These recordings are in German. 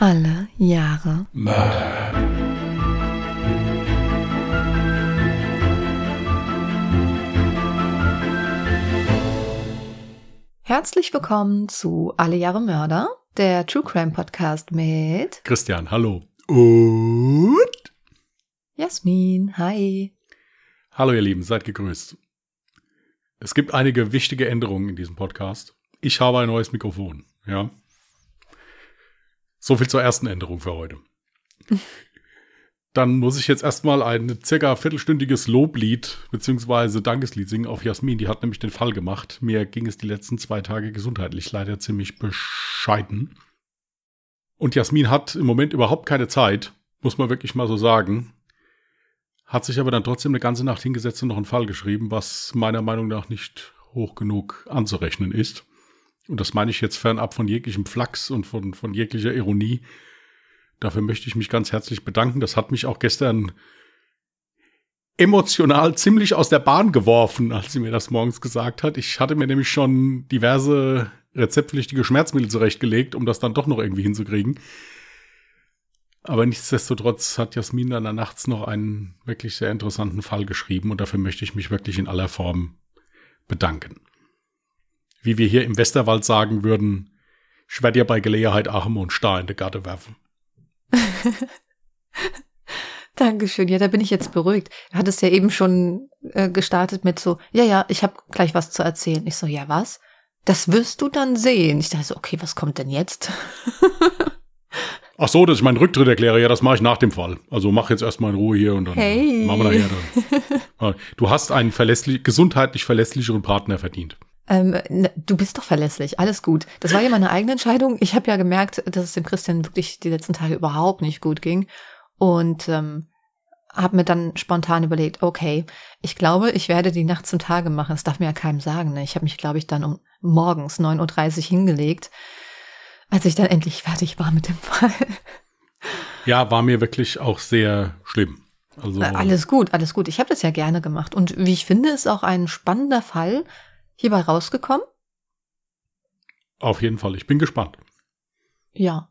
Alle Jahre Mörder. Herzlich willkommen zu Alle Jahre Mörder, der True Crime Podcast mit Christian, hallo. Und? Jasmin. Hi. Hallo ihr Lieben, seid gegrüßt. Es gibt einige wichtige Änderungen in diesem Podcast. Ich habe ein neues Mikrofon, ja. So viel zur ersten Änderung für heute. Dann muss ich jetzt erstmal ein circa viertelstündiges Loblied beziehungsweise Dankeslied singen auf Jasmin. Die hat nämlich den Fall gemacht. Mir ging es die letzten zwei Tage gesundheitlich leider ziemlich bescheiden. Und Jasmin hat im Moment überhaupt keine Zeit, muss man wirklich mal so sagen. Hat sich aber dann trotzdem eine ganze Nacht hingesetzt und noch einen Fall geschrieben, was meiner Meinung nach nicht hoch genug anzurechnen ist. Und das meine ich jetzt fernab von jeglichem Flachs und von, von jeglicher Ironie. Dafür möchte ich mich ganz herzlich bedanken. Das hat mich auch gestern emotional ziemlich aus der Bahn geworfen, als sie mir das morgens gesagt hat. Ich hatte mir nämlich schon diverse rezeptpflichtige Schmerzmittel zurechtgelegt, um das dann doch noch irgendwie hinzukriegen. Aber nichtsdestotrotz hat Jasmin dann nachts noch einen wirklich sehr interessanten Fall geschrieben und dafür möchte ich mich wirklich in aller Form bedanken. Wie wir hier im Westerwald sagen würden, ich werde dir bei Gelegenheit Arme und Star in die Garde werfen. Dankeschön. Ja, da bin ich jetzt beruhigt. Du hattest ja eben schon äh, gestartet mit so, ja, ja, ich habe gleich was zu erzählen. Ich so, ja, was? Das wirst du dann sehen. Ich dachte so, okay, was kommt denn jetzt? Ach so, dass ich meinen Rücktritt erkläre, ja, das mache ich nach dem Fall. Also mach jetzt erstmal in Ruhe hier und dann Hey. machen wir nachher dann. Du hast einen verlässlich, gesundheitlich verlässlicheren Partner verdient. Ähm, ne, du bist doch verlässlich, alles gut. Das war ja meine eigene Entscheidung. Ich habe ja gemerkt, dass es dem Christian wirklich die letzten Tage überhaupt nicht gut ging. Und ähm, habe mir dann spontan überlegt, okay, ich glaube, ich werde die Nacht zum Tage machen. Das darf mir ja keinem sagen. Ne? Ich habe mich, glaube ich, dann um morgens 9.30 Uhr hingelegt, als ich dann endlich fertig war mit dem Fall. Ja, war mir wirklich auch sehr schlimm. Also Alles gut, alles gut. Ich habe das ja gerne gemacht. Und wie ich finde, ist auch ein spannender Fall hierbei rausgekommen. auf jeden Fall. Ich bin gespannt. Ja.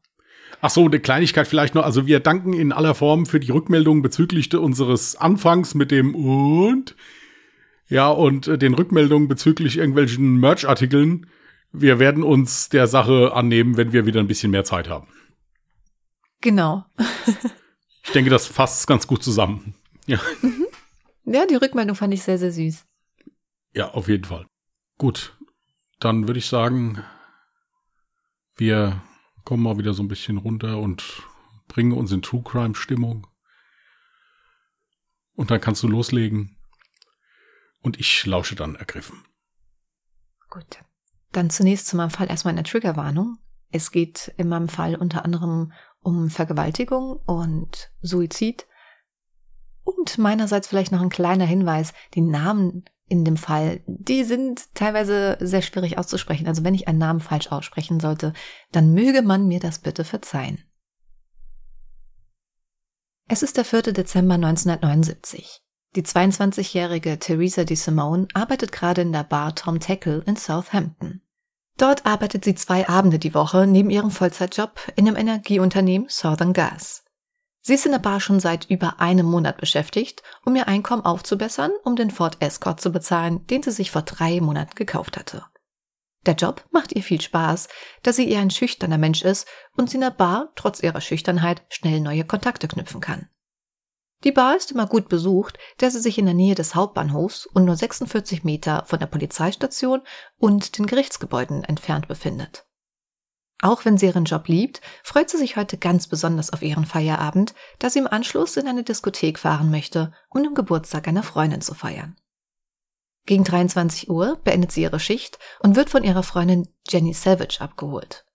Ach so, eine Kleinigkeit vielleicht noch. Also wir danken in aller Form für die Rückmeldung bezüglich unseres Anfangs mit dem und. Ja, und äh, den Rückmeldungen bezüglich irgendwelchen Merch-Artikeln. Wir werden uns der Sache annehmen, wenn wir wieder ein bisschen mehr Zeit haben. Genau. Ich denke, das fasst ganz gut zusammen. Ja, Ja, die Rückmeldung fand ich sehr, sehr süß. ja, auf jeden Fall. Gut, dann würde ich sagen, wir kommen mal wieder so ein bisschen runter und bringen uns in True Crime Stimmung. Und dann kannst du loslegen. Und ich lausche dann ergriffen. Gut. Dann zunächst zu meinem Fall erstmal eine Triggerwarnung. Es geht in meinem Fall unter anderem um Vergewaltigung und Suizid. Und meinerseits vielleicht noch ein kleiner Hinweis. Die Namen in dem Fall, die sind teilweise sehr schwierig auszusprechen. Also wenn ich einen Namen falsch aussprechen sollte, dann möge man mir das bitte verzeihen. Es ist der 4. Dezember 1979. Die 22-jährige Theresa DeSimone arbeitet gerade in der Bar Tom Tackle in Southampton. Dort arbeitet sie zwei Abende die Woche neben ihrem Vollzeitjob in dem Energieunternehmen Southern Gas. Sie ist in der Bar schon seit über einem Monat beschäftigt, um ihr Einkommen aufzubessern, um den Ford Escort zu bezahlen, den sie sich vor drei Monaten gekauft hatte. Der Job macht ihr viel Spaß, da sie eher ein schüchterner Mensch ist und sie in der Bar, trotz ihrer Schüchternheit, schnell neue Kontakte knüpfen kann. Die Bar ist immer gut besucht, da sie sich in der Nähe des Hauptbahnhofs und nur 46 Meter von der Polizeistation und den Gerichtsgebäuden entfernt befindet. Auch wenn sie ihren Job liebt, freut sie sich heute ganz besonders auf ihren Feierabend, da sie im Anschluss in eine Diskothek fahren möchte, um den Geburtstag einer Freundin zu feiern. Gegen 23 Uhr beendet sie ihre Schicht und wird von ihrer Freundin Jenny Savage abgeholt.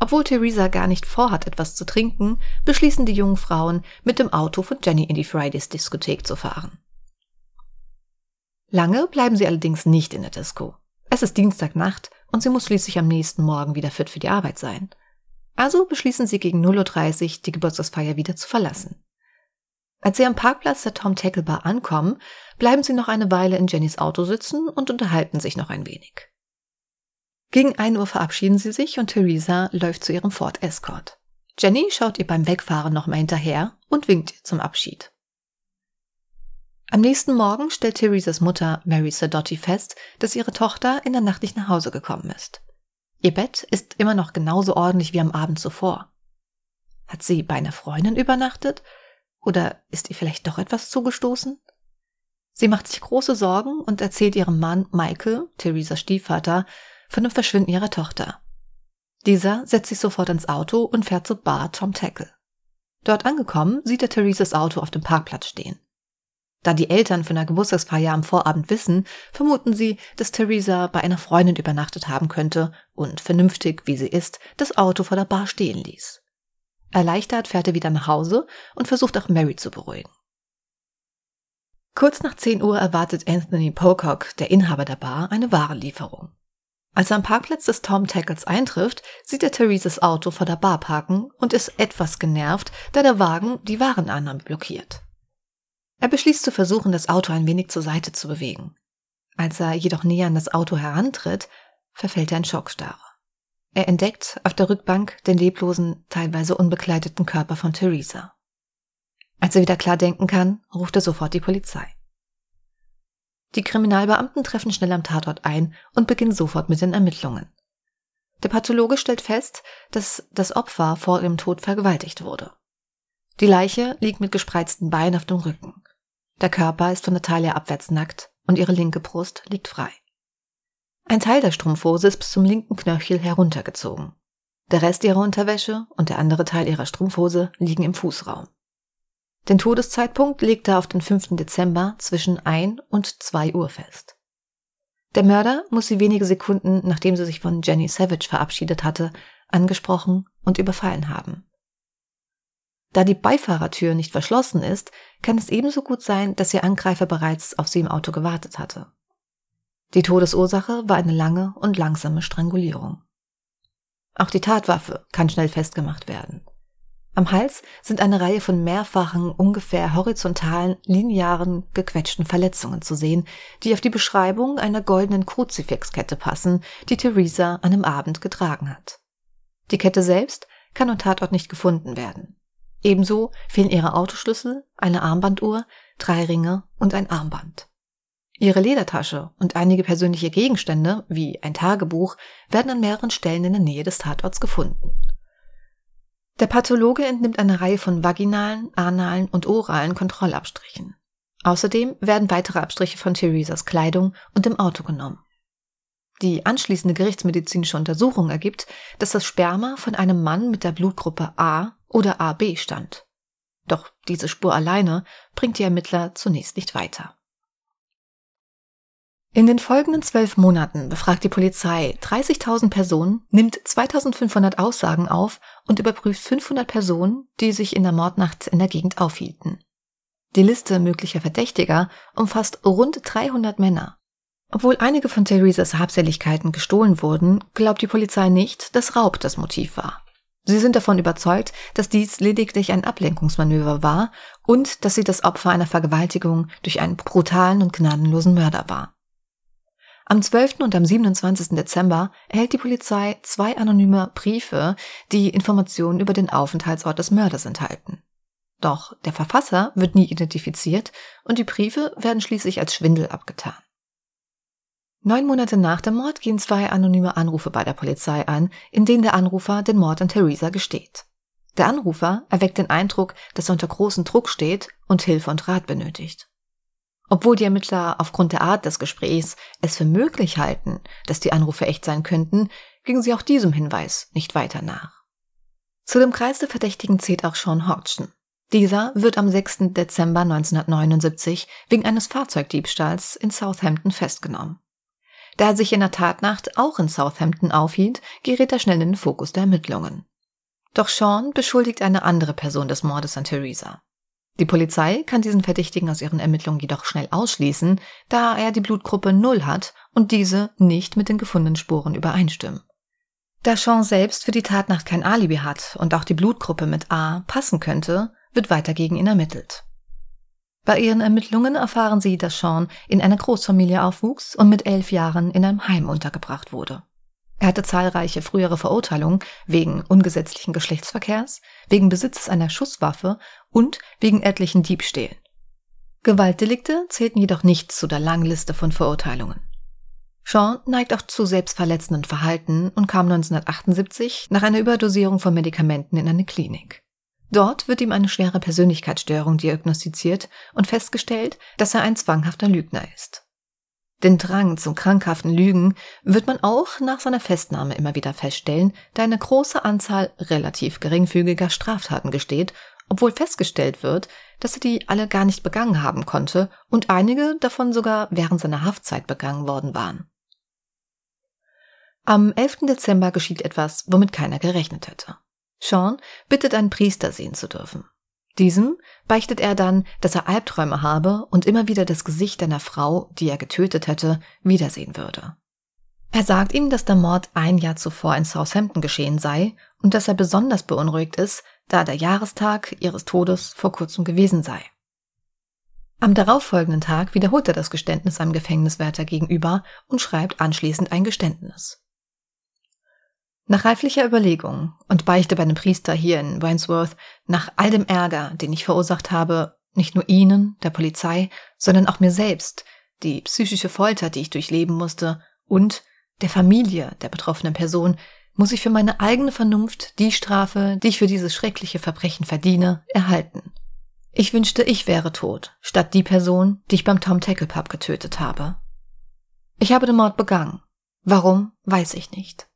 Obwohl Theresa gar nicht vorhat, etwas zu trinken, beschließen die jungen Frauen, mit dem Auto von Jenny in die Fridays Diskothek zu fahren. Lange bleiben sie allerdings nicht in der Disco. Es ist Dienstagnacht und sie muss schließlich am nächsten Morgen wieder fit für die Arbeit sein. Also beschließen sie gegen 0.30 Uhr die Geburtstagsfeier wieder zu verlassen. Als sie am Parkplatz der Tom Tackle Bar ankommen, bleiben sie noch eine Weile in Jennys Auto sitzen und unterhalten sich noch ein wenig. Gegen 1 Uhr verabschieden sie sich und Theresa läuft zu ihrem Ford Escort. Jenny schaut ihr beim Wegfahren nochmal hinterher und winkt ihr zum Abschied. Am nächsten Morgen stellt Theresas Mutter Mary Sadotti fest, dass ihre Tochter in der Nacht nicht nach Hause gekommen ist. Ihr Bett ist immer noch genauso ordentlich wie am Abend zuvor. Hat sie bei einer Freundin übernachtet? Oder ist ihr vielleicht doch etwas zugestoßen? Sie macht sich große Sorgen und erzählt ihrem Mann Michael, Theresas Stiefvater, von dem Verschwinden ihrer Tochter. Dieser setzt sich sofort ins Auto und fährt zur Bar Tom Tackle. Dort angekommen, sieht er Theresas Auto auf dem Parkplatz stehen. Da die Eltern von der Geburtstagsfeier am Vorabend wissen, vermuten sie, dass Theresa bei einer Freundin übernachtet haben könnte und vernünftig, wie sie ist, das Auto vor der Bar stehen ließ. Erleichtert fährt er wieder nach Hause und versucht auch Mary zu beruhigen. Kurz nach 10 Uhr erwartet Anthony Pocock, der Inhaber der Bar, eine Warenlieferung. Als er am Parkplatz des Tom Tackles eintrifft, sieht er Theresas Auto vor der Bar parken und ist etwas genervt, da der Wagen die Warenannahme blockiert. Er beschließt zu versuchen, das Auto ein wenig zur Seite zu bewegen. Als er jedoch näher an das Auto herantritt, verfällt er in Schockstarre. Er entdeckt auf der Rückbank den leblosen, teilweise unbekleideten Körper von Theresa. Als er wieder klar denken kann, ruft er sofort die Polizei. Die Kriminalbeamten treffen schnell am Tatort ein und beginnen sofort mit den Ermittlungen. Der Pathologe stellt fest, dass das Opfer vor ihrem Tod vergewaltigt wurde. Die Leiche liegt mit gespreizten Beinen auf dem Rücken. Der Körper ist von der Taille abwärts nackt und ihre linke Brust liegt frei. Ein Teil der Strumpfhose ist bis zum linken Knöchel heruntergezogen. Der Rest ihrer Unterwäsche und der andere Teil ihrer Strumpfhose liegen im Fußraum. Den Todeszeitpunkt legt er auf den 5. Dezember zwischen 1 und 2 Uhr fest. Der Mörder muss sie wenige Sekunden, nachdem sie sich von Jenny Savage verabschiedet hatte, angesprochen und überfallen haben. Da die Beifahrertür nicht verschlossen ist, kann es ebenso gut sein, dass ihr Angreifer bereits auf sie im Auto gewartet hatte. Die Todesursache war eine lange und langsame Strangulierung. Auch die Tatwaffe kann schnell festgemacht werden. Am Hals sind eine Reihe von mehrfachen, ungefähr horizontalen, linearen, gequetschten Verletzungen zu sehen, die auf die Beschreibung einer goldenen Kruzifixkette passen, die Theresa an dem Abend getragen hat. Die Kette selbst kann am Tatort nicht gefunden werden. Ebenso fehlen ihre Autoschlüssel, eine Armbanduhr, drei Ringe und ein Armband. Ihre Ledertasche und einige persönliche Gegenstände, wie ein Tagebuch, werden an mehreren Stellen in der Nähe des Tatorts gefunden. Der Pathologe entnimmt eine Reihe von vaginalen, analen und oralen Kontrollabstrichen. Außerdem werden weitere Abstriche von Theresas Kleidung und dem Auto genommen. Die anschließende gerichtsmedizinische Untersuchung ergibt, dass das Sperma von einem Mann mit der Blutgruppe A oder AB stammt. Doch diese Spur alleine bringt die Ermittler zunächst nicht weiter. In den folgenden zwölf Monaten befragt die Polizei 30.000 Personen, nimmt 2.500 Aussagen auf und überprüft 500 Personen, die sich in der Mordnacht in der Gegend aufhielten. Die Liste möglicher Verdächtiger umfasst rund 300 Männer. Obwohl einige von Theresas Habseligkeiten gestohlen wurden, glaubt die Polizei nicht, dass Raub das Motiv war. Sie sind davon überzeugt, dass dies lediglich ein Ablenkungsmanöver war und dass sie das Opfer einer Vergewaltigung durch einen brutalen und gnadenlosen Mörder war. Am 12. und am 27. Dezember erhält die Polizei zwei anonyme Briefe, die Informationen über den Aufenthaltsort des Mörders enthalten. Doch der Verfasser wird nie identifiziert und die Briefe werden schließlich als Schwindel abgetan. Neun Monate nach dem Mord gehen zwei anonyme Anrufe bei der Polizei an, in denen der Anrufer den Mord an Theresa gesteht. Der Anrufer erweckt den Eindruck, dass er unter großem Druck steht und Hilfe und Rat benötigt. Obwohl die Ermittler aufgrund der Art des Gesprächs es für möglich halten, dass die Anrufe echt sein könnten, gingen sie auch diesem Hinweis nicht weiter nach. Zu dem Kreis der Verdächtigen zählt auch Sean Hodgson. Dieser wird am 6. Dezember 1979 wegen eines Fahrzeugdiebstahls in Southampton festgenommen. Da er sich in der Tatnacht auch in Southampton aufhielt, gerät er schnell in den Fokus der Ermittlungen. Doch Sean beschuldigt eine andere Person des Mordes an Theresa. Die Polizei kann diesen Verdächtigen aus ihren Ermittlungen jedoch schnell ausschließen, da er die Blutgruppe 0 hat und diese nicht mit den gefundenen Spuren übereinstimmen. Da Sean selbst für die Tatnacht kein Alibi hat und auch die Blutgruppe mit A passen könnte, wird weiter gegen ihn ermittelt. Bei ihren Ermittlungen erfahren sie, dass Sean in einer Großfamilie aufwuchs und mit elf Jahren in einem Heim untergebracht wurde. Er hatte zahlreiche frühere Verurteilungen wegen ungesetzlichen Geschlechtsverkehrs, wegen Besitzes einer Schusswaffe und wegen etlichen Diebstählen. Gewaltdelikte zählten jedoch nicht zu der langen Liste von Verurteilungen. Sean neigt auch zu selbstverletzenden Verhalten und kam 1978 nach einer Überdosierung von Medikamenten in eine Klinik. Dort wird ihm eine schwere Persönlichkeitsstörung diagnostiziert und festgestellt, dass er ein zwanghafter Lügner ist. Den Drang zum krankhaften Lügen wird man auch nach seiner Festnahme immer wieder feststellen, da eine große Anzahl relativ geringfügiger Straftaten gesteht, obwohl festgestellt wird, dass er die alle gar nicht begangen haben konnte und einige davon sogar während seiner Haftzeit begangen worden waren. Am 11. Dezember geschieht etwas, womit keiner gerechnet hätte. Sean bittet einen Priester sehen zu dürfen. Diesem beichtet er dann, dass er Albträume habe und immer wieder das Gesicht einer Frau, die er getötet hätte, wiedersehen würde. Er sagt ihm, dass der Mord ein Jahr zuvor in Southampton geschehen sei und dass er besonders beunruhigt ist, da der Jahrestag ihres Todes vor kurzem gewesen sei. Am darauffolgenden Tag wiederholt er das Geständnis seinem Gefängniswärter gegenüber und schreibt anschließend ein Geständnis. Nach reiflicher Überlegung und Beichte bei dem Priester hier in Wandsworth, nach all dem Ärger, den ich verursacht habe, nicht nur Ihnen, der Polizei, sondern auch mir selbst, die psychische Folter, die ich durchleben musste, und der Familie der betroffenen Person, muss ich für meine eigene Vernunft die Strafe, die ich für dieses schreckliche Verbrechen verdiene, erhalten. Ich wünschte, ich wäre tot, statt die Person, die ich beim Tom Tackle Pub getötet habe. Ich habe den Mord begangen. Warum, weiß ich nicht.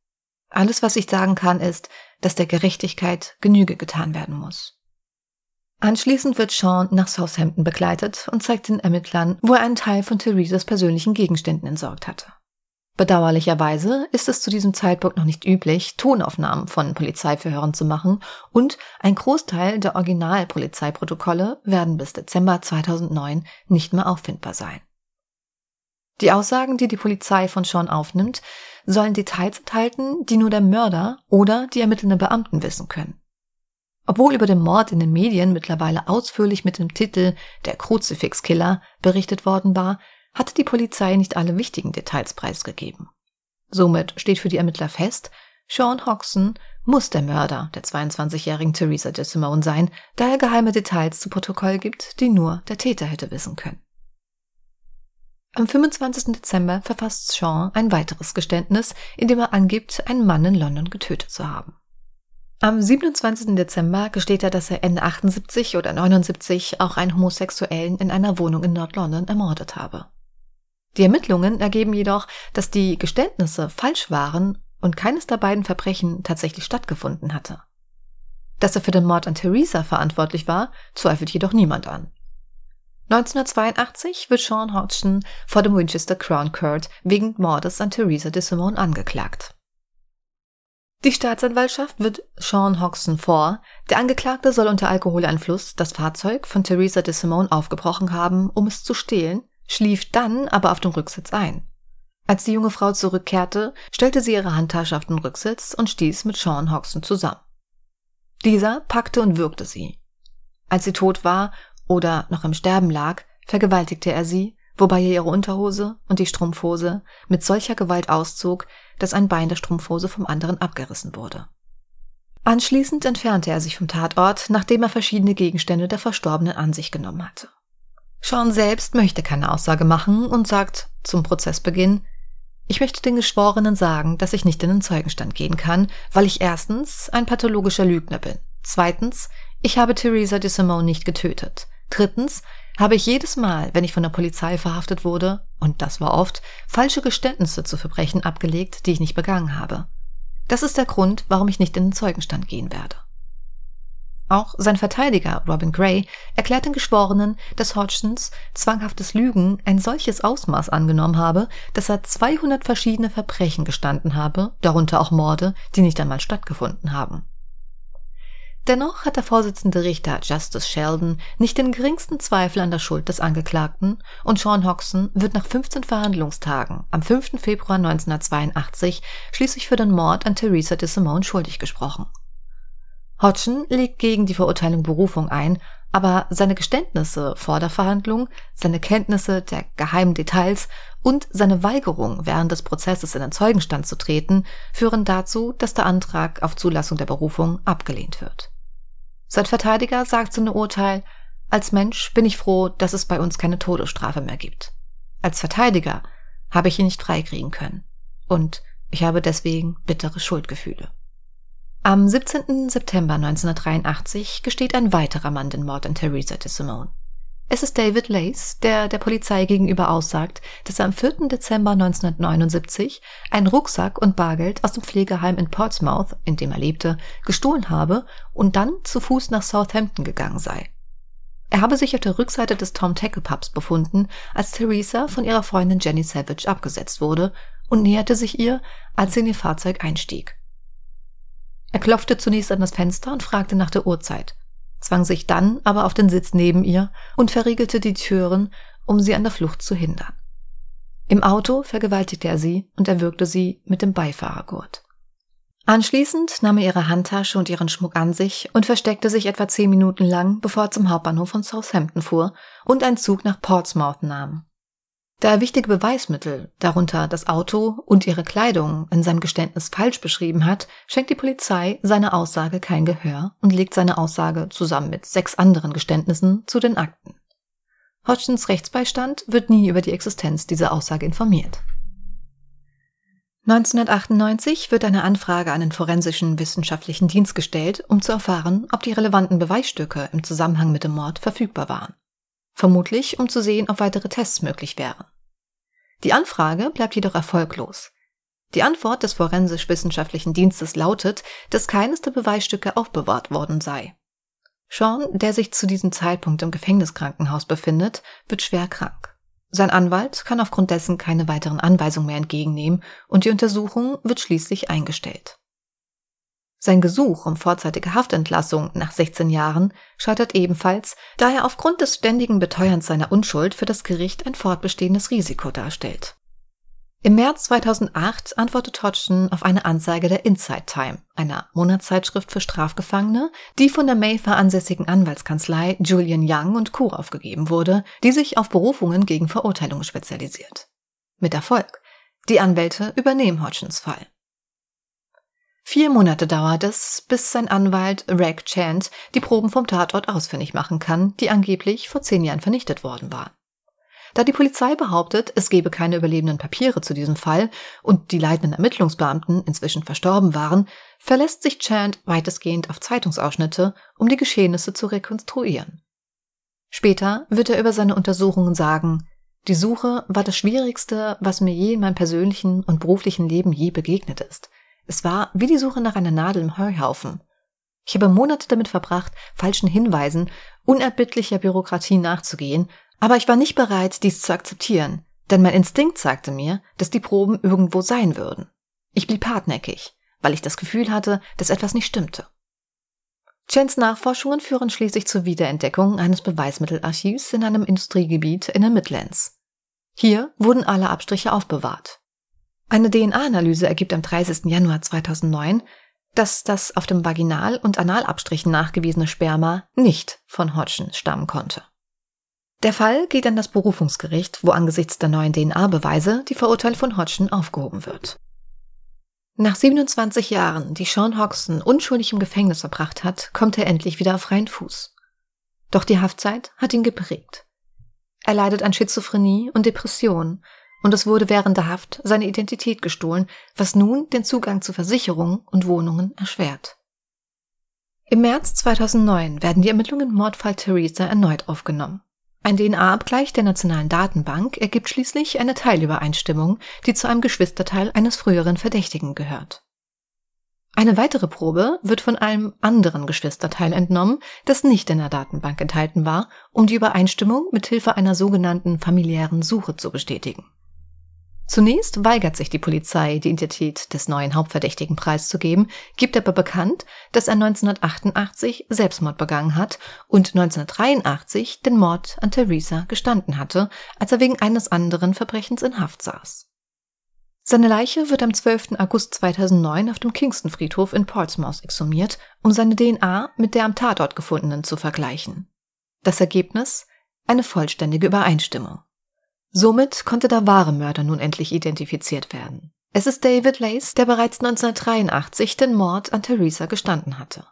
Alles, was ich sagen kann, ist, dass der Gerechtigkeit Genüge getan werden muss. Anschließend wird Sean nach Southampton begleitet und zeigt den Ermittlern, wo er einen Teil von Theresas persönlichen Gegenständen entsorgt hatte. Bedauerlicherweise ist es zu diesem Zeitpunkt noch nicht üblich, Tonaufnahmen von Polizeiverhören zu machen und ein Großteil der Originalpolizeiprotokolle werden bis Dezember 2009 nicht mehr auffindbar sein. Die Aussagen, die die Polizei von Sean aufnimmt, sollen Details enthalten, die nur der Mörder oder die ermittelnden Beamten wissen können. Obwohl über den Mord in den Medien mittlerweile ausführlich mit dem Titel Der Kruzifixkiller berichtet worden war, hatte die Polizei nicht alle wichtigen Details preisgegeben. Somit steht für die Ermittler fest, Sean Hoxton muss der Mörder der 22-jährigen Theresa DeSimone sein, da er geheime Details zu Protokoll gibt, die nur der Täter hätte wissen können. Am 25. Dezember verfasst Sean ein weiteres Geständnis, in dem er angibt, einen Mann in London getötet zu haben. Am 27. Dezember gesteht er, dass er Ende 78 oder 79 auch einen Homosexuellen in einer Wohnung in Nord-London ermordet habe. Die Ermittlungen ergeben jedoch, dass die Geständnisse falsch waren und keines der beiden Verbrechen tatsächlich stattgefunden hatte. Dass er für den Mord an Theresa verantwortlich war, zweifelt jedoch niemand an. 1982 wird Sean Hodgson vor dem Winchester Crown Court wegen Mordes an Theresa de Simone angeklagt. Die Staatsanwaltschaft wird Sean Hodgson vor, der Angeklagte soll unter Alkoholeinfluss das Fahrzeug von Theresa de Simone aufgebrochen haben, um es zu stehlen, schlief dann aber auf dem Rücksitz ein. Als die junge Frau zurückkehrte, stellte sie ihre Handtasche auf den Rücksitz und stieß mit Sean Hodgson zusammen. Dieser packte und würgte sie. Als sie tot war, oder noch im Sterben lag, vergewaltigte er sie, wobei er ihre Unterhose und die Strumpfhose mit solcher Gewalt auszog, dass ein Bein der Strumpfhose vom anderen abgerissen wurde. Anschließend entfernte er sich vom Tatort, nachdem er verschiedene Gegenstände der Verstorbenen an sich genommen hatte. Sean selbst möchte keine Aussage machen und sagt zum Prozessbeginn, ich möchte den Geschworenen sagen, dass ich nicht in den Zeugenstand gehen kann, weil ich erstens ein pathologischer Lügner bin. Zweitens, ich habe Theresa de Simone nicht getötet. Drittens habe ich jedes Mal, wenn ich von der Polizei verhaftet wurde, und das war oft, falsche Geständnisse zu Verbrechen abgelegt, die ich nicht begangen habe. Das ist der Grund, warum ich nicht in den Zeugenstand gehen werde. Auch sein Verteidiger Robin Gray erklärt den Geschworenen, dass Hodgsons zwanghaftes Lügen ein solches Ausmaß angenommen habe, dass er 200 verschiedene Verbrechen gestanden habe, darunter auch Morde, die nicht einmal stattgefunden haben. Dennoch hat der Vorsitzende Richter Justice Sheldon nicht den geringsten Zweifel an der Schuld des Angeklagten und Sean Hodgson wird nach 15 Verhandlungstagen am 5. Februar 1982 schließlich für den Mord an Theresa de Simone schuldig gesprochen. Hodgson legt gegen die Verurteilung Berufung ein, aber seine Geständnisse vor der Verhandlung, seine Kenntnisse der geheimen Details und seine Weigerung, während des Prozesses in den Zeugenstand zu treten, führen dazu, dass der Antrag auf Zulassung der Berufung abgelehnt wird. Sein Verteidiger sagt zu einem Urteil, als Mensch bin ich froh, dass es bei uns keine Todesstrafe mehr gibt. Als Verteidiger habe ich ihn nicht freikriegen können. Und ich habe deswegen bittere Schuldgefühle. Am 17. September 1983 gesteht ein weiterer Mann den Mord an Theresa de Simone. Es ist David Lace, der der Polizei gegenüber aussagt, dass er am 4. Dezember 1979 einen Rucksack und Bargeld aus dem Pflegeheim in Portsmouth, in dem er lebte, gestohlen habe und dann zu Fuß nach Southampton gegangen sei. Er habe sich auf der Rückseite des Tom Tackle Pubs befunden, als Theresa von ihrer Freundin Jenny Savage abgesetzt wurde und näherte sich ihr, als sie in ihr Fahrzeug einstieg. Er klopfte zunächst an das Fenster und fragte nach der Uhrzeit, zwang sich dann aber auf den Sitz neben ihr und verriegelte die Türen, um sie an der Flucht zu hindern. Im Auto vergewaltigte er sie und erwürgte sie mit dem Beifahrergurt. Anschließend nahm er ihre Handtasche und ihren Schmuck an sich und versteckte sich etwa zehn Minuten lang, bevor er zum Hauptbahnhof von Southampton fuhr und einen Zug nach Portsmouth nahm. Da er wichtige Beweismittel, darunter das Auto und ihre Kleidung, in seinem Geständnis falsch beschrieben hat, schenkt die Polizei seiner Aussage kein Gehör und legt seine Aussage zusammen mit sechs anderen Geständnissen zu den Akten. Hodgins Rechtsbeistand wird nie über die Existenz dieser Aussage informiert. 1998 wird eine Anfrage an den forensischen wissenschaftlichen Dienst gestellt, um zu erfahren, ob die relevanten Beweisstücke im Zusammenhang mit dem Mord verfügbar waren vermutlich um zu sehen, ob weitere Tests möglich wären. Die Anfrage bleibt jedoch erfolglos. Die Antwort des forensisch-wissenschaftlichen Dienstes lautet, dass keines der Beweisstücke aufbewahrt worden sei. Sean, der sich zu diesem Zeitpunkt im Gefängniskrankenhaus befindet, wird schwer krank. Sein Anwalt kann aufgrund dessen keine weiteren Anweisungen mehr entgegennehmen und die Untersuchung wird schließlich eingestellt. Sein Gesuch um vorzeitige Haftentlassung nach 16 Jahren scheitert ebenfalls, da er aufgrund des ständigen Beteuerns seiner Unschuld für das Gericht ein fortbestehendes Risiko darstellt. Im März 2008 antwortet Hodgson auf eine Anzeige der Inside Time, einer Monatszeitschrift für Strafgefangene, die von der Mayfair ansässigen Anwaltskanzlei Julian Young und Co. aufgegeben wurde, die sich auf Berufungen gegen Verurteilungen spezialisiert. Mit Erfolg. Die Anwälte übernehmen Hodgsons Fall. Vier Monate dauert es, bis sein Anwalt Reg Chant die Proben vom Tatort ausfindig machen kann, die angeblich vor zehn Jahren vernichtet worden waren. Da die Polizei behauptet, es gebe keine überlebenden Papiere zu diesem Fall und die leitenden Ermittlungsbeamten inzwischen verstorben waren, verlässt sich Chant weitestgehend auf Zeitungsausschnitte, um die Geschehnisse zu rekonstruieren. Später wird er über seine Untersuchungen sagen, die Suche war das Schwierigste, was mir je in meinem persönlichen und beruflichen Leben je begegnet ist. Es war wie die Suche nach einer Nadel im Heuhaufen. Ich habe Monate damit verbracht, falschen Hinweisen, unerbittlicher Bürokratie nachzugehen, aber ich war nicht bereit, dies zu akzeptieren, denn mein Instinkt sagte mir, dass die Proben irgendwo sein würden. Ich blieb hartnäckig, weil ich das Gefühl hatte, dass etwas nicht stimmte. Chens Nachforschungen führen schließlich zur Wiederentdeckung eines Beweismittelarchivs in einem Industriegebiet in den Midlands. Hier wurden alle Abstriche aufbewahrt. Eine DNA-Analyse ergibt am 30. Januar 2009, dass das auf dem Vaginal- und Analabstrichen nachgewiesene Sperma nicht von Hodgson stammen konnte. Der Fall geht an das Berufungsgericht, wo angesichts der neuen DNA-Beweise die Verurteilung von Hodgson aufgehoben wird. Nach 27 Jahren, die Sean Hodgson unschuldig im Gefängnis verbracht hat, kommt er endlich wieder auf freien Fuß. Doch die Haftzeit hat ihn geprägt. Er leidet an Schizophrenie und Depression und es wurde während der Haft seine Identität gestohlen, was nun den Zugang zu Versicherungen und Wohnungen erschwert. Im März 2009 werden die Ermittlungen im Mordfall Theresa erneut aufgenommen. Ein DNA-Abgleich der nationalen Datenbank ergibt schließlich eine Teilübereinstimmung, die zu einem Geschwisterteil eines früheren Verdächtigen gehört. Eine weitere Probe wird von einem anderen Geschwisterteil entnommen, das nicht in der Datenbank enthalten war, um die Übereinstimmung mit Hilfe einer sogenannten familiären Suche zu bestätigen. Zunächst weigert sich die Polizei, die Identität des neuen Hauptverdächtigen preiszugeben, gibt aber bekannt, dass er 1988 Selbstmord begangen hat und 1983 den Mord an Theresa gestanden hatte, als er wegen eines anderen Verbrechens in Haft saß. Seine Leiche wird am 12. August 2009 auf dem Kingston Friedhof in Portsmouth exhumiert, um seine DNA mit der am Tatort gefundenen zu vergleichen. Das Ergebnis? Eine vollständige Übereinstimmung. Somit konnte der wahre Mörder nun endlich identifiziert werden. Es ist David Lace, der bereits 1983 den Mord an Theresa gestanden hatte.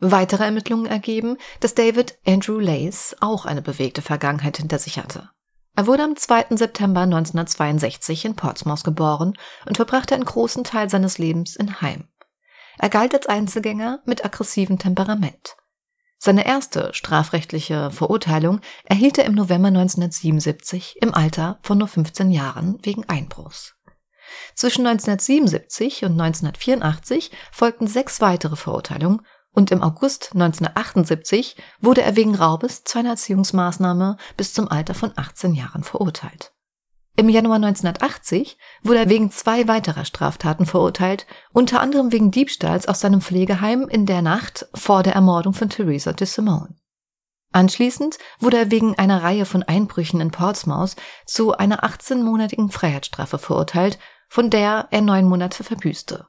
Weitere Ermittlungen ergeben, dass David Andrew Lace auch eine bewegte Vergangenheit hinter sich hatte. Er wurde am 2. September 1962 in Portsmouth geboren und verbrachte einen großen Teil seines Lebens in Heim. Er galt als Einzelgänger mit aggressivem Temperament. Seine erste strafrechtliche Verurteilung erhielt er im November 1977 im Alter von nur 15 Jahren wegen Einbruchs. Zwischen 1977 und 1984 folgten sechs weitere Verurteilungen und im August 1978 wurde er wegen Raubes zu einer Erziehungsmaßnahme bis zum Alter von 18 Jahren verurteilt. Im Januar 1980 wurde er wegen zwei weiterer Straftaten verurteilt, unter anderem wegen Diebstahls aus seinem Pflegeheim in der Nacht vor der Ermordung von Theresa de Simone. Anschließend wurde er wegen einer Reihe von Einbrüchen in Portsmouth zu einer 18-monatigen Freiheitsstrafe verurteilt, von der er neun Monate verbüßte.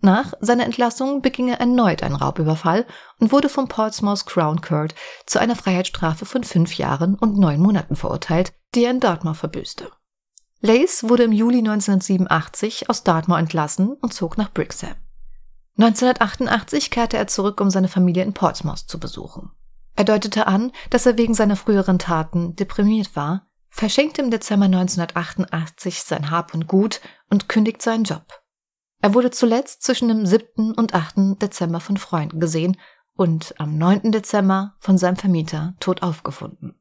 Nach seiner Entlassung beging er erneut einen Raubüberfall und wurde vom Portsmouth Crown Court zu einer Freiheitsstrafe von fünf Jahren und neun Monaten verurteilt, die er in Dartmoor verbüßte. Lace wurde im Juli 1987 aus Dartmoor entlassen und zog nach Brixham. 1988 kehrte er zurück, um seine Familie in Portsmouth zu besuchen. Er deutete an, dass er wegen seiner früheren Taten deprimiert war, verschenkte im Dezember 1988 sein Hab und Gut und kündigt seinen Job. Er wurde zuletzt zwischen dem 7. und 8. Dezember von Freunden gesehen und am 9. Dezember von seinem Vermieter tot aufgefunden.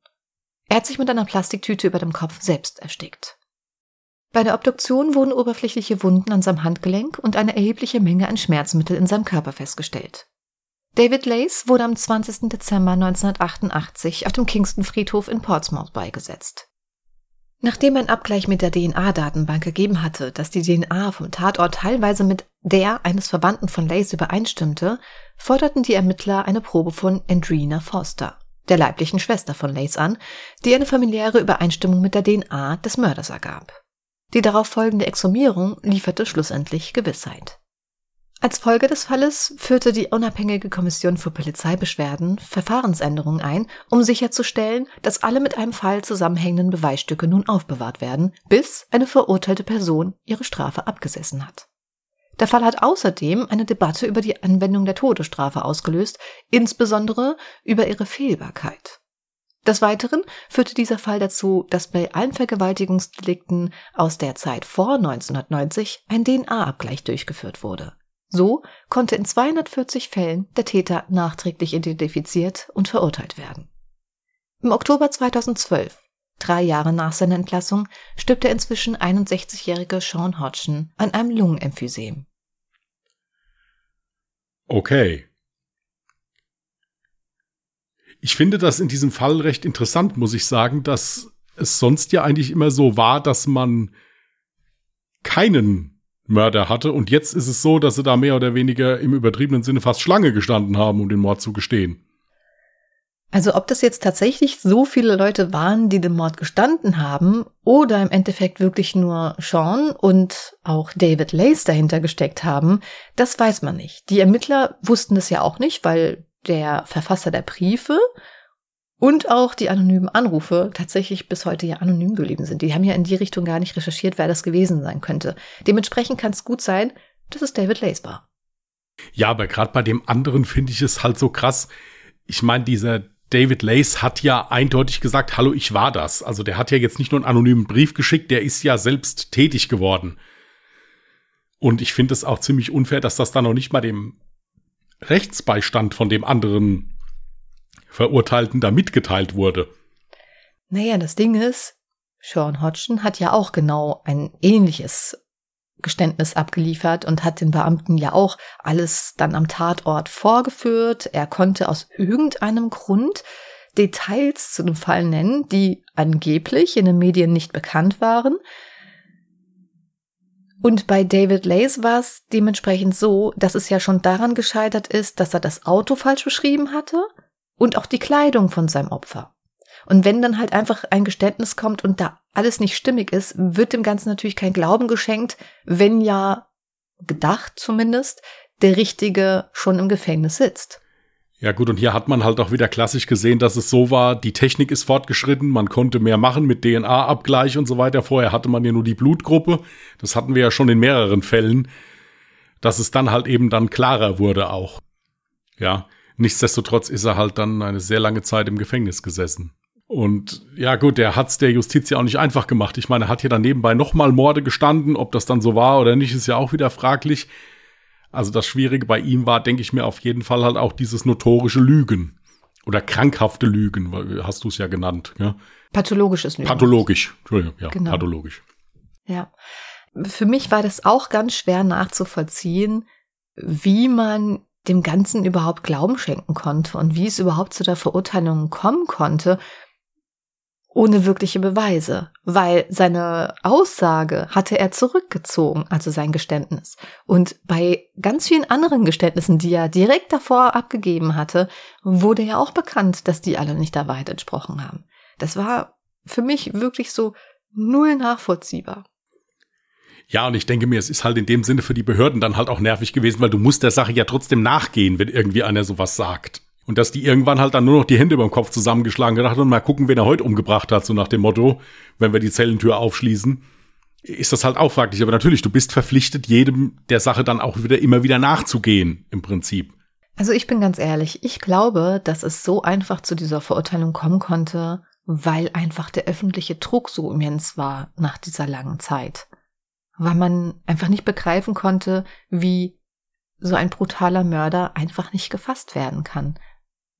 Er hat sich mit einer Plastiktüte über dem Kopf selbst erstickt. Bei der Obduktion wurden oberflächliche Wunden an seinem Handgelenk und eine erhebliche Menge an Schmerzmittel in seinem Körper festgestellt. David Lace wurde am 20. Dezember 1988 auf dem Kingston Friedhof in Portsmouth beigesetzt. Nachdem ein Abgleich mit der DNA-Datenbank ergeben hatte, dass die DNA vom Tatort teilweise mit der eines Verwandten von Lace übereinstimmte, forderten die Ermittler eine Probe von Andrina Foster, der leiblichen Schwester von Lace an, die eine familiäre Übereinstimmung mit der DNA des Mörders ergab. Die darauf folgende Exhumierung lieferte schlussendlich Gewissheit. Als Folge des Falles führte die unabhängige Kommission für Polizeibeschwerden Verfahrensänderungen ein, um sicherzustellen, dass alle mit einem Fall zusammenhängenden Beweisstücke nun aufbewahrt werden, bis eine verurteilte Person ihre Strafe abgesessen hat. Der Fall hat außerdem eine Debatte über die Anwendung der Todesstrafe ausgelöst, insbesondere über ihre Fehlbarkeit. Des Weiteren führte dieser Fall dazu, dass bei allen Vergewaltigungsdelikten aus der Zeit vor 1990 ein DNA-Abgleich durchgeführt wurde. So konnte in 240 Fällen der Täter nachträglich identifiziert und verurteilt werden. Im Oktober 2012, drei Jahre nach seiner Entlassung, stirbt der inzwischen 61-jährige Sean Hodgson an einem Lungenemphysem. Okay. Ich finde das in diesem Fall recht interessant, muss ich sagen, dass es sonst ja eigentlich immer so war, dass man keinen Mörder hatte. Und jetzt ist es so, dass sie da mehr oder weniger im übertriebenen Sinne fast Schlange gestanden haben, um den Mord zu gestehen. Also ob das jetzt tatsächlich so viele Leute waren, die den Mord gestanden haben, oder im Endeffekt wirklich nur Sean und auch David Lace dahinter gesteckt haben, das weiß man nicht. Die Ermittler wussten das ja auch nicht, weil der Verfasser der Briefe und auch die anonymen Anrufe tatsächlich bis heute ja anonym geblieben sind. Die haben ja in die Richtung gar nicht recherchiert, wer das gewesen sein könnte. Dementsprechend kann es gut sein, dass es David Lace war. Ja, aber gerade bei dem anderen finde ich es halt so krass. Ich meine, dieser David Lace hat ja eindeutig gesagt, hallo, ich war das. Also der hat ja jetzt nicht nur einen anonymen Brief geschickt, der ist ja selbst tätig geworden. Und ich finde es auch ziemlich unfair, dass das dann noch nicht mal dem Rechtsbeistand von dem anderen Verurteilten da mitgeteilt wurde. Naja, das Ding ist, Sean Hodgson hat ja auch genau ein ähnliches Geständnis abgeliefert und hat den Beamten ja auch alles dann am Tatort vorgeführt. Er konnte aus irgendeinem Grund Details zu dem Fall nennen, die angeblich in den Medien nicht bekannt waren. Und bei David Lace war es dementsprechend so, dass es ja schon daran gescheitert ist, dass er das Auto falsch beschrieben hatte und auch die Kleidung von seinem Opfer. Und wenn dann halt einfach ein Geständnis kommt und da alles nicht stimmig ist, wird dem Ganzen natürlich kein Glauben geschenkt, wenn ja gedacht zumindest, der Richtige schon im Gefängnis sitzt. Ja gut, und hier hat man halt auch wieder klassisch gesehen, dass es so war, die Technik ist fortgeschritten, man konnte mehr machen mit DNA-Abgleich und so weiter. Vorher hatte man ja nur die Blutgruppe. Das hatten wir ja schon in mehreren Fällen, dass es dann halt eben dann klarer wurde auch. Ja, nichtsdestotrotz ist er halt dann eine sehr lange Zeit im Gefängnis gesessen. Und ja gut, der hat's der Justiz ja auch nicht einfach gemacht. Ich meine, er hat hier dann nebenbei nochmal Morde gestanden. Ob das dann so war oder nicht, ist ja auch wieder fraglich. Also das Schwierige bei ihm war, denke ich mir, auf jeden Fall halt auch dieses notorische Lügen. Oder krankhafte Lügen, hast du es ja genannt. Ja? Pathologisches Lügen. Pathologisch, Entschuldigung, ja, genau. pathologisch. Ja. Für mich war das auch ganz schwer nachzuvollziehen, wie man dem Ganzen überhaupt Glauben schenken konnte und wie es überhaupt zu der Verurteilung kommen konnte, ohne wirkliche Beweise, weil seine Aussage hatte er zurückgezogen, also sein Geständnis. Und bei ganz vielen anderen Geständnissen, die er direkt davor abgegeben hatte, wurde ja auch bekannt, dass die alle nicht der Wahrheit entsprochen haben. Das war für mich wirklich so null nachvollziehbar. Ja, und ich denke mir, es ist halt in dem Sinne für die Behörden dann halt auch nervig gewesen, weil du musst der Sache ja trotzdem nachgehen, wenn irgendwie einer sowas sagt. Und dass die irgendwann halt dann nur noch die Hände beim Kopf zusammengeschlagen gedacht und mal gucken, wen er heute umgebracht hat, so nach dem Motto, wenn wir die Zellentür aufschließen, ist das halt auch fraglich. Aber natürlich, du bist verpflichtet, jedem der Sache dann auch wieder immer wieder nachzugehen, im Prinzip. Also ich bin ganz ehrlich, ich glaube, dass es so einfach zu dieser Verurteilung kommen konnte, weil einfach der öffentliche Druck so immens war nach dieser langen Zeit. Weil man einfach nicht begreifen konnte, wie so ein brutaler Mörder einfach nicht gefasst werden kann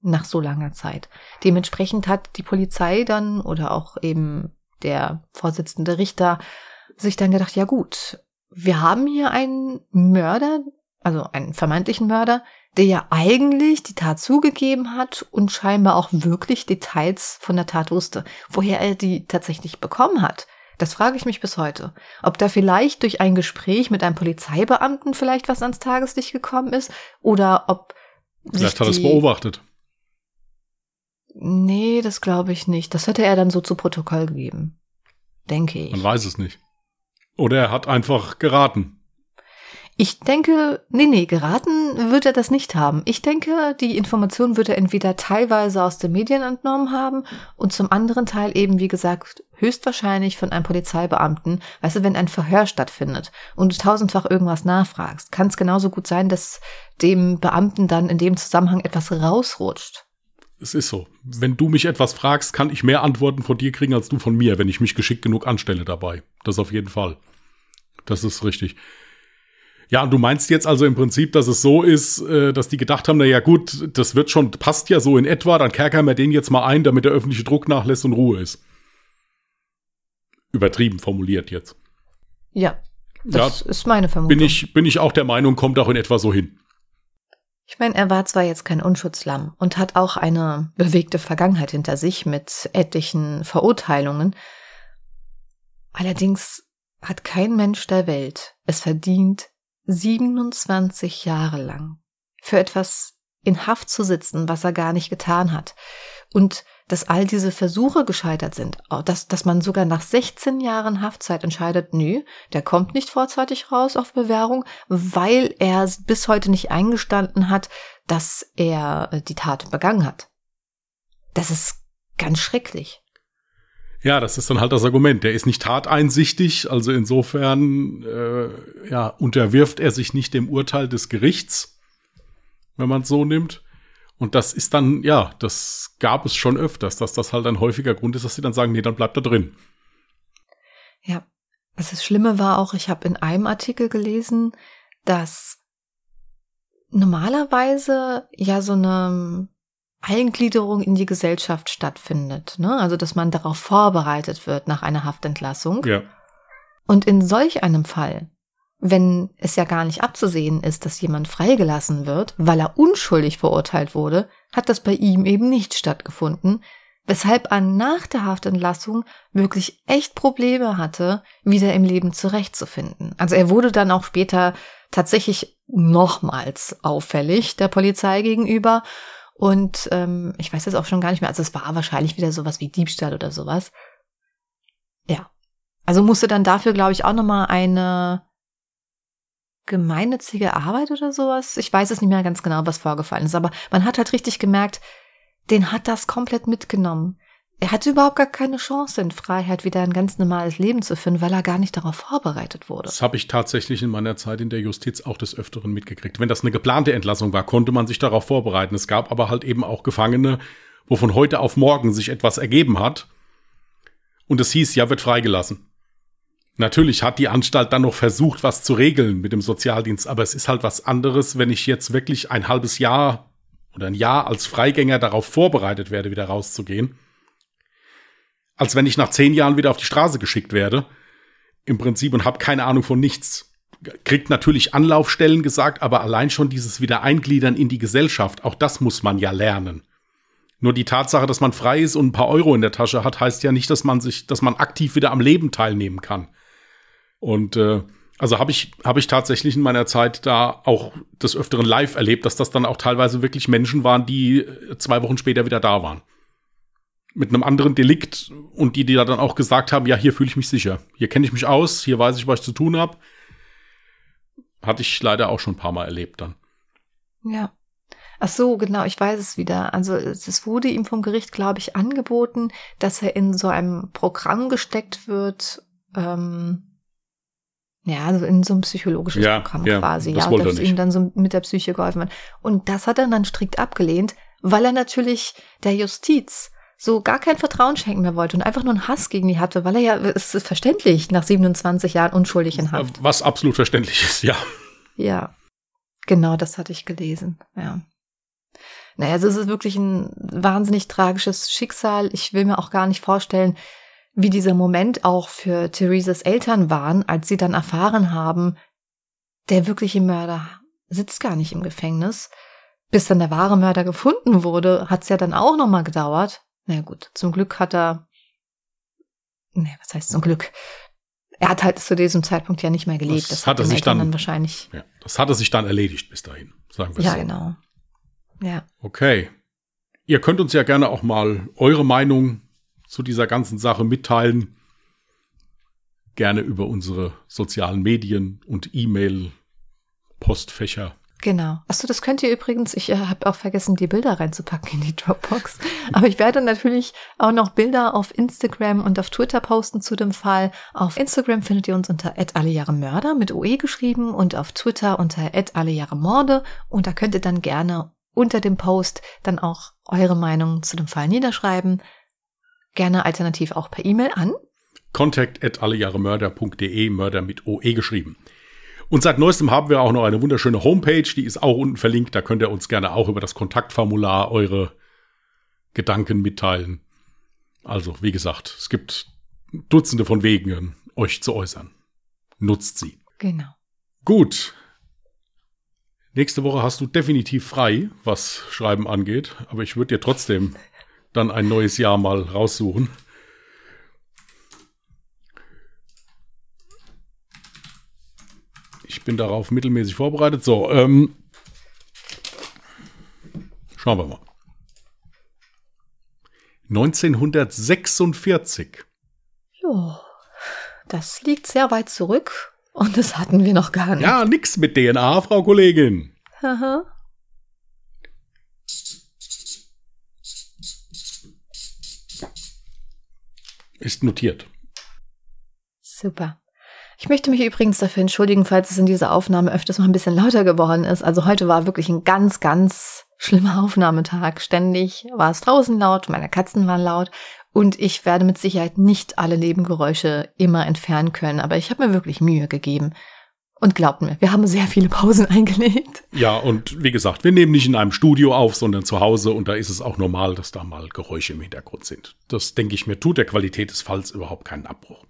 nach so langer Zeit. Dementsprechend hat die Polizei dann oder auch eben der Vorsitzende Richter sich dann gedacht, ja gut, wir haben hier einen Mörder, also einen vermeintlichen Mörder, der ja eigentlich die Tat zugegeben hat und scheinbar auch wirklich Details von der Tat wusste. Woher er die tatsächlich bekommen hat, das frage ich mich bis heute. Ob da vielleicht durch ein Gespräch mit einem Polizeibeamten vielleicht was ans Tageslicht gekommen ist oder ob. Vielleicht hat er es beobachtet. Nee, das glaube ich nicht. Das hätte er dann so zu Protokoll gegeben. Denke ich. Man weiß es nicht. Oder er hat einfach geraten. Ich denke, nee, nee, geraten wird er das nicht haben. Ich denke, die Information wird er entweder teilweise aus den Medien entnommen haben und zum anderen Teil eben, wie gesagt, höchstwahrscheinlich von einem Polizeibeamten. Weißt du, wenn ein Verhör stattfindet und du tausendfach irgendwas nachfragst, kann es genauso gut sein, dass dem Beamten dann in dem Zusammenhang etwas rausrutscht es ist so. Wenn du mich etwas fragst, kann ich mehr Antworten von dir kriegen als du von mir, wenn ich mich geschickt genug anstelle dabei. Das auf jeden Fall. Das ist richtig. Ja, und du meinst jetzt also im Prinzip, dass es so ist, äh, dass die gedacht haben, na ja gut, das wird schon, passt ja so in etwa, dann kerkern wir den jetzt mal ein, damit der öffentliche Druck nachlässt und Ruhe ist. Übertrieben formuliert jetzt. Ja, das ja, ist meine Vermutung. Bin ich, bin ich auch der Meinung, kommt auch in etwa so hin. Ich meine, er war zwar jetzt kein Unschutzlamm und hat auch eine bewegte Vergangenheit hinter sich mit etlichen Verurteilungen. Allerdings hat kein Mensch der Welt es verdient, 27 Jahre lang für etwas in Haft zu sitzen, was er gar nicht getan hat. Und dass all diese Versuche gescheitert sind, dass, dass man sogar nach 16 Jahren Haftzeit entscheidet, nö, der kommt nicht vorzeitig raus auf Bewährung, weil er bis heute nicht eingestanden hat, dass er äh, die Tat begangen hat. Das ist ganz schrecklich. Ja, das ist dann halt das Argument. Der ist nicht tateinsichtig, also insofern äh, ja, unterwirft er sich nicht dem Urteil des Gerichts, wenn man es so nimmt. Und das ist dann, ja, das gab es schon öfters, dass das halt ein häufiger Grund ist, dass sie dann sagen, nee, dann bleibt er drin. Ja, also das Schlimme war auch, ich habe in einem Artikel gelesen, dass normalerweise ja so eine Eingliederung in die Gesellschaft stattfindet. Ne? Also, dass man darauf vorbereitet wird nach einer Haftentlassung. Ja. Und in solch einem Fall wenn es ja gar nicht abzusehen ist, dass jemand freigelassen wird, weil er unschuldig verurteilt wurde, hat das bei ihm eben nicht stattgefunden, weshalb er nach der Haftentlassung wirklich echt Probleme hatte, wieder im Leben zurechtzufinden. Also er wurde dann auch später tatsächlich nochmals auffällig der Polizei gegenüber. Und ähm, ich weiß jetzt auch schon gar nicht mehr, also es war wahrscheinlich wieder sowas wie Diebstahl oder sowas. Ja. Also musste dann dafür, glaube ich, auch nochmal eine gemeinnützige Arbeit oder sowas. Ich weiß es nicht mehr ganz genau, was vorgefallen ist, aber man hat halt richtig gemerkt, den hat das komplett mitgenommen. Er hatte überhaupt gar keine Chance, in Freiheit wieder ein ganz normales Leben zu führen, weil er gar nicht darauf vorbereitet wurde. Das habe ich tatsächlich in meiner Zeit in der Justiz auch des Öfteren mitgekriegt. Wenn das eine geplante Entlassung war, konnte man sich darauf vorbereiten. Es gab aber halt eben auch Gefangene, wo von heute auf morgen sich etwas ergeben hat. Und es hieß, ja, wird freigelassen. Natürlich hat die Anstalt dann noch versucht, was zu regeln mit dem Sozialdienst, aber es ist halt was anderes, wenn ich jetzt wirklich ein halbes Jahr oder ein Jahr als Freigänger darauf vorbereitet werde, wieder rauszugehen als wenn ich nach zehn Jahren wieder auf die Straße geschickt werde. Im Prinzip und habe keine Ahnung von nichts. Kriegt natürlich Anlaufstellen gesagt, aber allein schon dieses Wiedereingliedern in die Gesellschaft, auch das muss man ja lernen. Nur die Tatsache, dass man frei ist und ein paar Euro in der Tasche hat, heißt ja nicht, dass man sich, dass man aktiv wieder am Leben teilnehmen kann. Und äh, also habe ich, hab ich tatsächlich in meiner Zeit da auch des Öfteren live erlebt, dass das dann auch teilweise wirklich Menschen waren, die zwei Wochen später wieder da waren mit einem anderen Delikt und die, die da dann auch gesagt haben, ja, hier fühle ich mich sicher. Hier kenne ich mich aus, hier weiß ich, was ich zu tun habe. Hatte ich leider auch schon ein paar Mal erlebt dann. Ja. Ach so, genau, ich weiß es wieder. Also es wurde ihm vom Gericht, glaube ich, angeboten, dass er in so einem Programm gesteckt wird, ähm, ja, also in so ein psychologisches ja, Programm ja, quasi, das ja, dass er ihm dann so mit der Psyche geholfen wird. Und das hat er dann strikt abgelehnt, weil er natürlich der Justiz so gar kein Vertrauen schenken mehr wollte und einfach nur einen Hass gegen die hatte, weil er ja, es ist verständlich, nach 27 Jahren unschuldig in Haft. Was absolut verständlich ist, ja. Ja, genau, das hatte ich gelesen, ja. Naja, also es ist wirklich ein wahnsinnig tragisches Schicksal. Ich will mir auch gar nicht vorstellen, wie dieser Moment auch für Theresas Eltern waren, als sie dann erfahren haben, der wirkliche Mörder sitzt gar nicht im Gefängnis. Bis dann der wahre Mörder gefunden wurde, hat es ja dann auch nochmal gedauert. Na gut, zum Glück hat er. Nee, was heißt zum Glück? Er hat halt zu diesem Zeitpunkt ja nicht mehr gelebt. Das, das hat er sich dann, dann wahrscheinlich. Ja, das hat er sich dann erledigt bis dahin, sagen wir Ja, so. genau. Ja. Okay. Ihr könnt uns ja gerne auch mal eure Meinung zu dieser ganzen Sache mitteilen. Gerne über unsere sozialen Medien und E-Mail-Postfächer. Genau. Achso, das könnt ihr übrigens, ich äh, habe auch vergessen, die Bilder reinzupacken in die Dropbox. Aber ich werde natürlich auch noch Bilder auf Instagram und auf Twitter posten zu dem Fall. Auf Instagram findet ihr uns unter @allejahremörder mit OE geschrieben und auf Twitter unter @allejahremorde und da könnt ihr dann gerne unter dem Post dann auch eure Meinung zu dem Fall niederschreiben. Gerne alternativ auch per E-Mail an Contact at allejahremörder.de, Mörder mit OE geschrieben. Und seit neuestem haben wir auch noch eine wunderschöne Homepage, die ist auch unten verlinkt. Da könnt ihr uns gerne auch über das Kontaktformular eure Gedanken mitteilen. Also, wie gesagt, es gibt Dutzende von Wegen, euch zu äußern. Nutzt sie. Genau. Gut. Nächste Woche hast du definitiv frei, was Schreiben angeht. Aber ich würde dir trotzdem dann ein neues Jahr mal raussuchen. Ich bin darauf mittelmäßig vorbereitet. So, ähm, schauen wir mal. 1946. Jo, das liegt sehr weit zurück und das hatten wir noch gar nicht. Ja, nix mit DNA, Frau Kollegin. Haha. Ist notiert. Super. Ich möchte mich übrigens dafür entschuldigen, falls es in dieser Aufnahme öfters mal ein bisschen lauter geworden ist. Also heute war wirklich ein ganz, ganz schlimmer Aufnahmetag. Ständig war es draußen laut, meine Katzen waren laut und ich werde mit Sicherheit nicht alle Nebengeräusche immer entfernen können, aber ich habe mir wirklich Mühe gegeben. Und glaubt mir, wir haben sehr viele Pausen eingelegt. Ja, und wie gesagt, wir nehmen nicht in einem Studio auf, sondern zu Hause und da ist es auch normal, dass da mal Geräusche im Hintergrund sind. Das denke ich mir, tut der Qualität des Falls überhaupt keinen Abbruch.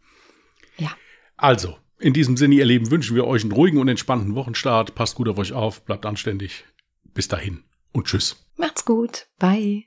Ja. Also, in diesem Sinne, ihr Lieben, wünschen wir euch einen ruhigen und entspannten Wochenstart. Passt gut auf euch auf, bleibt anständig. Bis dahin und tschüss. Macht's gut. Bye.